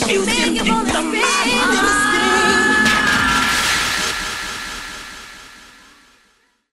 music.